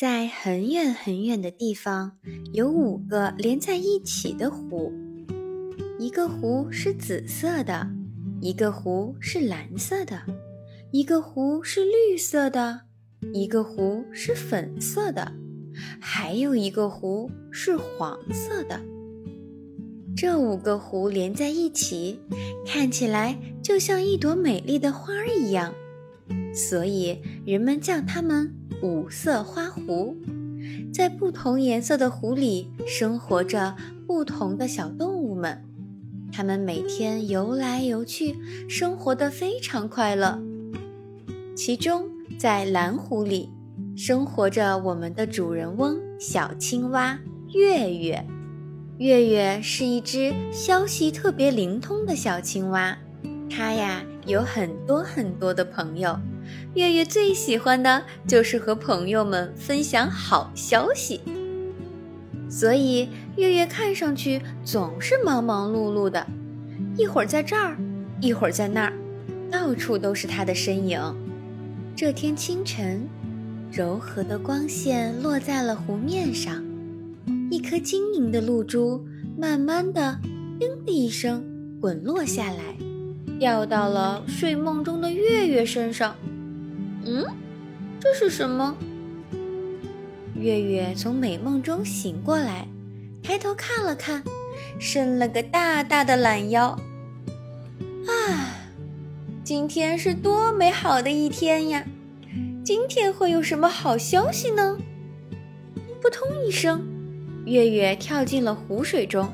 在很远很远的地方，有五个连在一起的湖。一个湖是紫色的，一个湖是蓝色的，一个湖是绿色的，一个湖是粉色的，还有一个湖是黄色的。这五个湖连在一起，看起来就像一朵美丽的花儿一样，所以人们叫它们。五色花湖，在不同颜色的湖里生活着不同的小动物们，它们每天游来游去，生活的非常快乐。其中，在蓝湖里生活着我们的主人翁小青蛙月月。月月是一只消息特别灵通的小青蛙，它呀有很多很多的朋友。月月最喜欢的就是和朋友们分享好消息，所以月月看上去总是忙忙碌碌的，一会儿在这儿，一会儿在那儿，到处都是他的身影。这天清晨，柔和的光线落在了湖面上，一颗晶莹的露珠慢慢的“叮”的一声滚落下来，掉到了睡梦中的月月身上。嗯，这是什么？月月从美梦中醒过来，抬头看了看，伸了个大大的懒腰。啊，今天是多美好的一天呀！今天会有什么好消息呢？扑通一声，月月跳进了湖水中，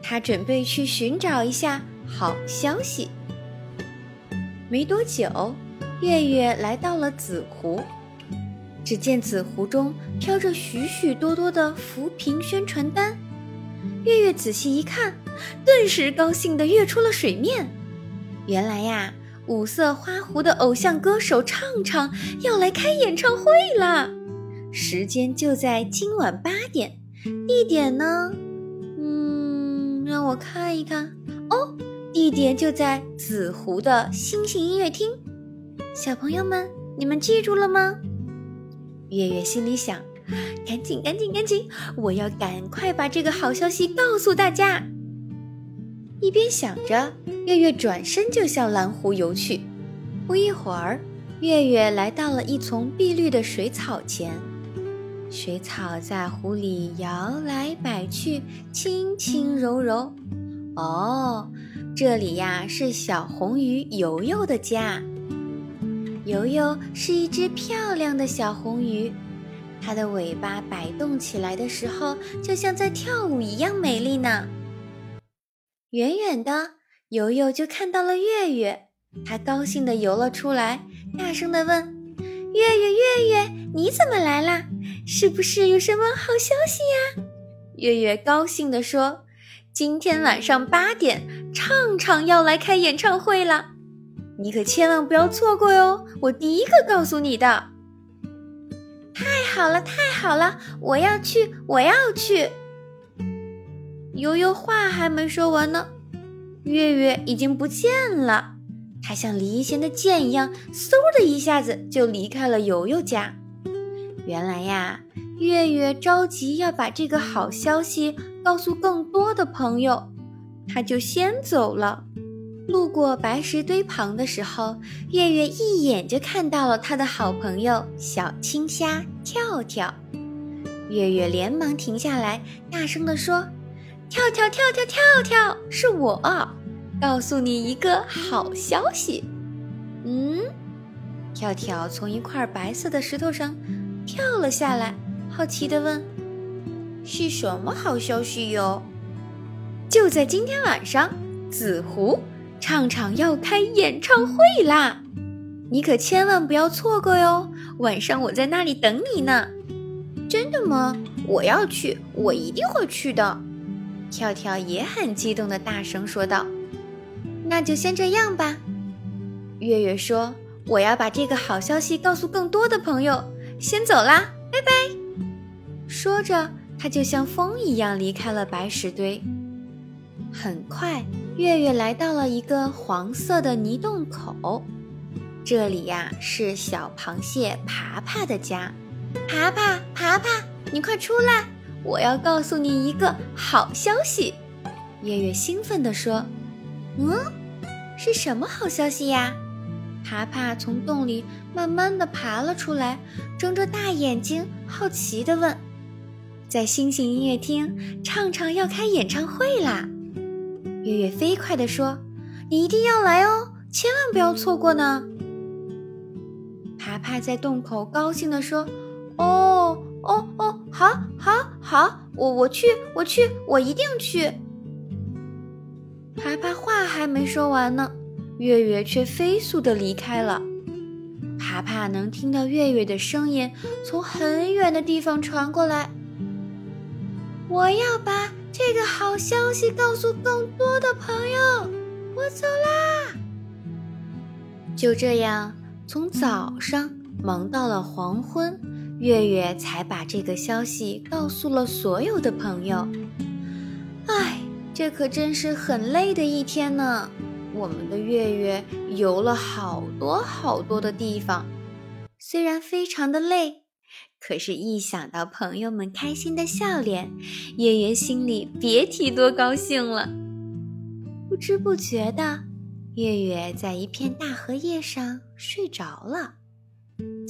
他准备去寻找一下好消息。没多久。月月来到了紫湖，只见紫湖中飘着许许多多的扶贫宣传单。月月仔细一看，顿时高兴地跃出了水面。原来呀，五色花湖的偶像歌手畅畅要来开演唱会啦！时间就在今晚八点，地点呢？嗯，让我看一看哦，地点就在紫湖的星星音乐厅。小朋友们，你们记住了吗？月月心里想：赶紧，赶紧，赶紧！我要赶快把这个好消息告诉大家。一边想着，月月转身就向蓝湖游去。不一会儿，月月来到了一丛碧绿的水草前，水草在湖里摇来摆去，轻轻柔柔。哦，这里呀是小红鱼游游的家。游游是一只漂亮的小红鱼，它的尾巴摆动起来的时候，就像在跳舞一样美丽呢。远远的，游游就看到了月月，它高兴地游了出来，大声地问：“月月，月月，你怎么来啦？是不是有什么好消息呀？”月月高兴地说：“今天晚上八点，畅畅要来开演唱会了。”你可千万不要错过哟！我第一个告诉你的。太好了，太好了！我要去，我要去。悠悠话还没说完呢，月月已经不见了。他像离弦的箭一样，嗖的一下子就离开了悠悠家。原来呀，月月着急要把这个好消息告诉更多的朋友，他就先走了。路过白石堆旁的时候，月月一眼就看到了他的好朋友小青虾跳跳。月月连忙停下来，大声地说：“跳跳跳跳跳跳，是我，告诉你一个好消息。”嗯，跳跳从一块白色的石头上跳了下来，好奇地问：“是什么好消息哟？”就在今天晚上，紫狐唱唱要开演唱会啦，你可千万不要错过哟！晚上我在那里等你呢。真的吗？我要去，我一定会去的。跳跳也很激动的大声说道：“那就先这样吧。”月月说：“我要把这个好消息告诉更多的朋友，先走啦，拜拜。”说着，他就像风一样离开了白石堆。很快，月月来到了一个黄色的泥洞口，这里呀是小螃蟹爬爬的家。爬爬爬爬，你快出来！我要告诉你一个好消息。”月月兴奋地说：“嗯，是什么好消息呀？”爬爬从洞里慢慢地爬了出来，睁着大眼睛，好奇地问：“在星星音乐厅，畅畅要开演唱会啦！”月月飞快地说：“你一定要来哦，千万不要错过呢！”爬爬在洞口高兴地说：“哦哦哦，好，好，好，我我去，我去，我一定去！”爬爬话还没说完呢。月月却飞速地离开了。爬爬能听到月月的声音从很远的地方传过来。我要把这个好消息告诉更多的朋友。我走啦！就这样，从早上忙到了黄昏，月月才把这个消息告诉了所有的朋友。唉，这可真是很累的一天呢。我们的月月游了好多好多的地方，虽然非常的累，可是，一想到朋友们开心的笑脸，月月心里别提多高兴了。不知不觉的，月月在一片大荷叶上睡着了。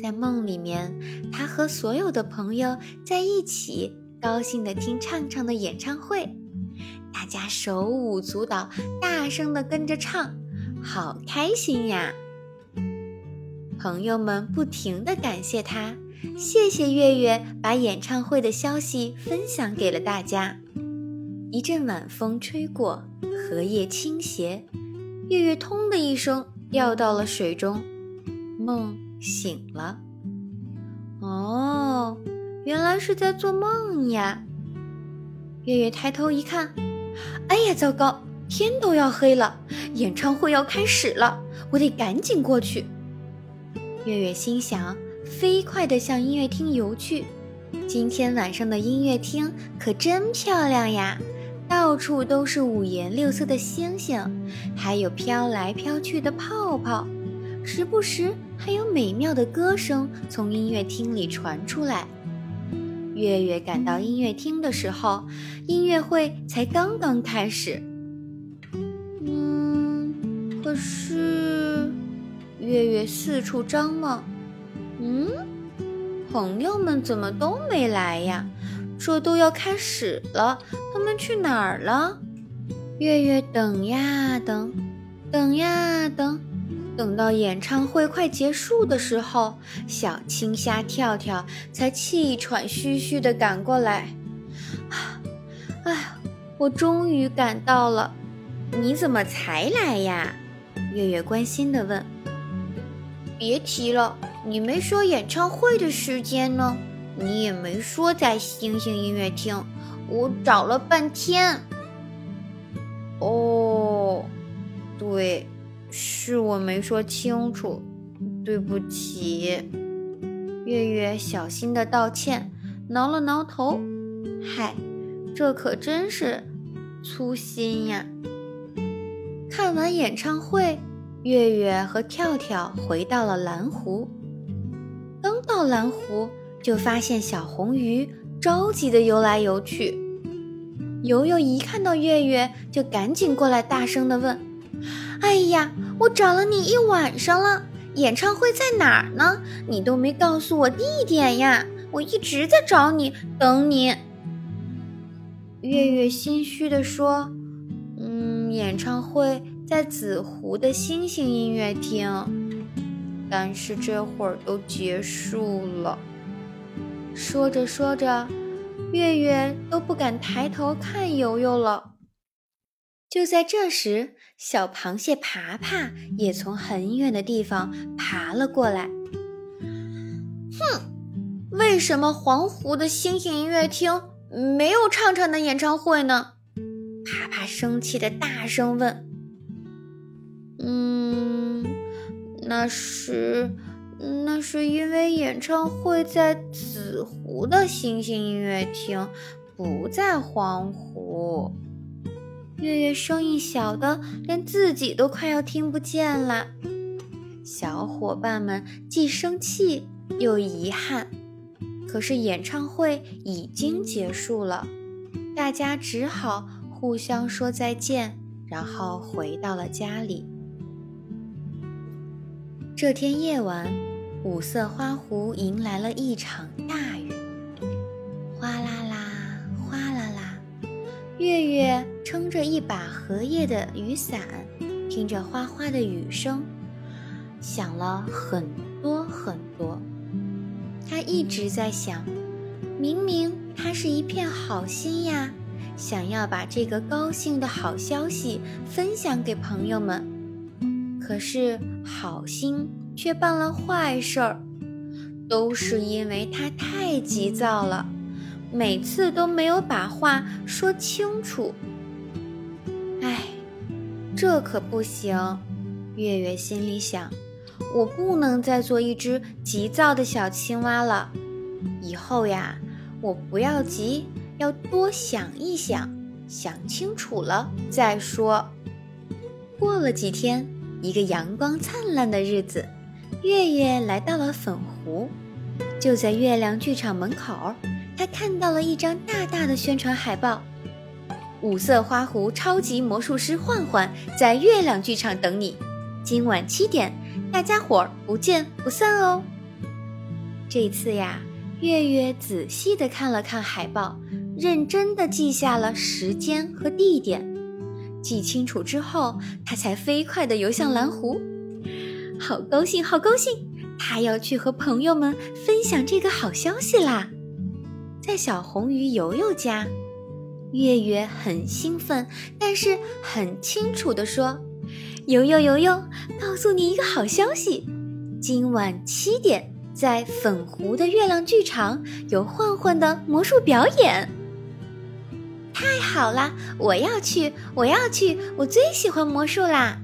在梦里面，他和所有的朋友在一起，高兴的听畅畅的演唱会。大家手舞足蹈，大声地跟着唱，好开心呀！朋友们不停地感谢他，谢谢月月把演唱会的消息分享给了大家。一阵晚风吹过，荷叶倾斜，月月“通”的一声掉到了水中，梦醒了。哦，原来是在做梦呀！月月抬头一看。哎呀，糟糕！天都要黑了，演唱会要开始了，我得赶紧过去。月月心想，飞快地向音乐厅游去。今天晚上的音乐厅可真漂亮呀，到处都是五颜六色的星星，还有飘来飘去的泡泡，时不时还有美妙的歌声从音乐厅里传出来。月月赶到音乐厅的时候，音乐会才刚刚开始。嗯，可是月月四处张望，嗯，朋友们怎么都没来呀？这都要开始了，他们去哪儿了？月月等呀等，等呀等。等到演唱会快结束的时候，小青虾跳跳才气喘吁吁地赶过来。啊，哎，我终于赶到了！你怎么才来呀？月月关心地问。别提了，你没说演唱会的时间呢，你也没说在星星音乐厅，我找了半天。哦，对。是我没说清楚，对不起。月月小心的道歉，挠了挠头。嗨，这可真是粗心呀！看完演唱会，月月和跳跳回到了蓝湖。到蓝湖，就发现小红鱼着急的游来游去。游游一看到月月，就赶紧过来，大声的问：“哎呀！”我找了你一晚上了，演唱会在哪儿呢？你都没告诉我地点呀！我一直在找你，等你。月月心虚的说：“嗯，演唱会在紫湖的星星音乐厅，但是这会儿都结束了。”说着说着，月月都不敢抬头看游游了。就在这时，小螃蟹爬爬也从很远的地方爬了过来。哼，为什么黄湖的星星音乐厅没有畅畅的演唱会呢？爬爬生气的大声问。嗯，那是，那是因为演唱会在紫湖的星星音乐厅，不在黄湖。月月声音小的连自己都快要听不见了，小伙伴们既生气又遗憾。可是演唱会已经结束了，大家只好互相说再见，然后回到了家里。这天夜晚，五色花湖迎来了一场大雨，哗啦啦，哗啦啦。月月撑着一把荷叶的雨伞，听着哗哗的雨声，想了很多很多。他一直在想，明明他是一片好心呀，想要把这个高兴的好消息分享给朋友们。可是好心却办了坏事儿，都是因为他太急躁了，每次都没有把话说清楚。哎，这可不行！月月心里想，我不能再做一只急躁的小青蛙了。以后呀，我不要急，要多想一想，想清楚了再说。过了几天。一个阳光灿烂的日子，月月来到了粉湖。就在月亮剧场门口，他看到了一张大大的宣传海报：“五色花湖超级魔术师焕焕在月亮剧场等你，今晚七点，大家伙儿不见不散哦。”这次呀，月月仔细地看了看海报，认真地记下了时间和地点。记清楚之后，他才飞快地游向蓝湖。好高兴，好高兴！他要去和朋友们分享这个好消息啦。在小红鱼游游家，月月很兴奋，但是很清楚地说：“游游游游，告诉你一个好消息，今晚七点，在粉湖的月亮剧场有焕焕的魔术表演。”太好啦！我要去，我要去，我最喜欢魔术啦！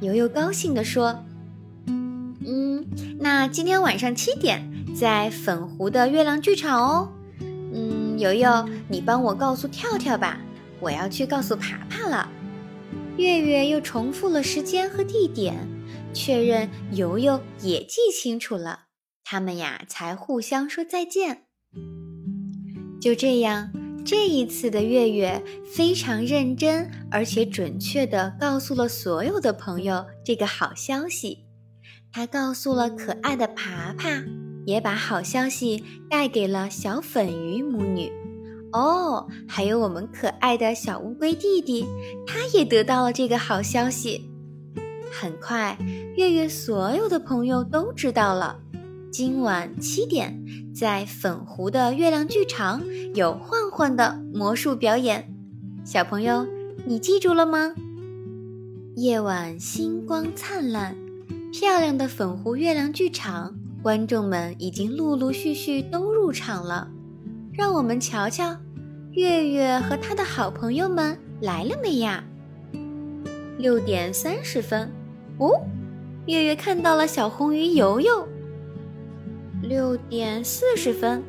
悠悠高兴地说：“嗯，那今天晚上七点在粉湖的月亮剧场哦。嗯，悠悠，你帮我告诉跳跳吧，我要去告诉爬爬了。”月月又重复了时间和地点，确认游游也记清楚了，他们呀才互相说再见。就这样。这一次的月月非常认真，而且准确地告诉了所有的朋友这个好消息。他告诉了可爱的爬爬，也把好消息带给了小粉鱼母女。哦，还有我们可爱的小乌龟弟弟，他也得到了这个好消息。很快，月月所有的朋友都知道了。今晚七点，在粉湖的月亮剧场有焕焕的魔术表演。小朋友，你记住了吗？夜晚星光灿烂，漂亮的粉湖月亮剧场，观众们已经陆陆续续都入场了。让我们瞧瞧，月月和他的好朋友们来了没呀？六点三十分，哦，月月看到了小红鱼游游。六点四十分，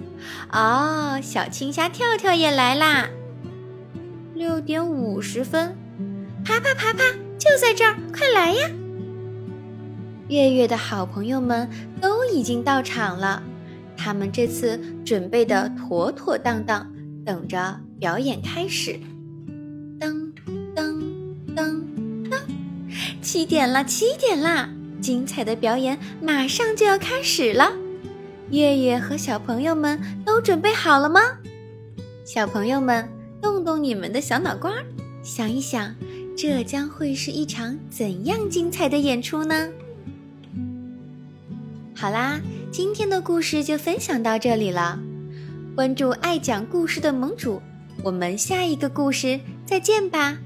哦，小青虾跳跳也来啦。六点五十分，爬爬爬爬，就在这儿，快来呀！月月的好朋友们都已经到场了，他们这次准备的妥妥当当，等着表演开始。噔噔噔噔，七点了，七点啦！精彩的表演马上就要开始了。月月和小朋友们都准备好了吗？小朋友们，动动你们的小脑瓜，想一想，这将会是一场怎样精彩的演出呢？好啦，今天的故事就分享到这里了。关注爱讲故事的盟主，我们下一个故事再见吧。